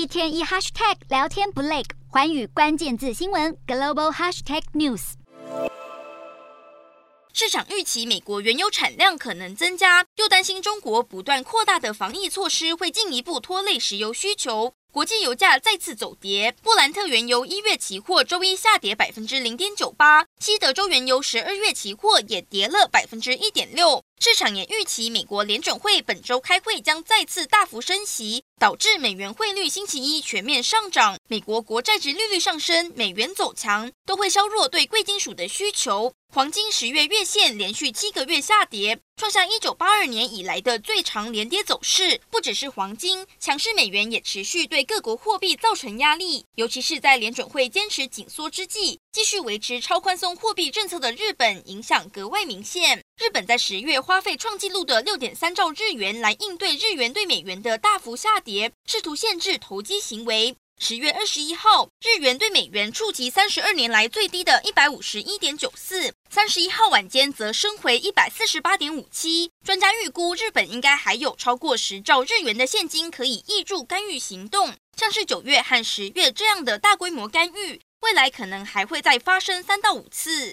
一天一 hashtag 聊天不累，环宇关键字新闻 global hashtag news。市场预期美国原油产量可能增加，又担心中国不断扩大的防疫措施会进一步拖累石油需求。国际油价再次走跌，布兰特原油一月期货周一下跌百分之零点九八，西德州原油十二月期货也跌了百分之一点六。市场也预期美国联准会本周开会将再次大幅升息，导致美元汇率星期一全面上涨，美国国债殖利率上升，美元走强，都会削弱对贵金属的需求。黄金十月月线连续七个月下跌，创下一九八二年以来的最长连跌走势。不只是黄金，强势美元也持续对各国货币造成压力，尤其是在联准会坚持紧缩之际，继续维持超宽松货币政策的日本影响格外明显。日本在十月花费创纪录的六点三兆日元来应对日元对美元的大幅下跌，试图限制投机行为。十月二十一号，日元对美元触及三十二年来最低的一百五十一点九四。三十一号晚间则升回一百四十八点五七。专家预估，日本应该还有超过十兆日元的现金可以挹注干预行动，像是九月和十月这样的大规模干预，未来可能还会再发生三到五次。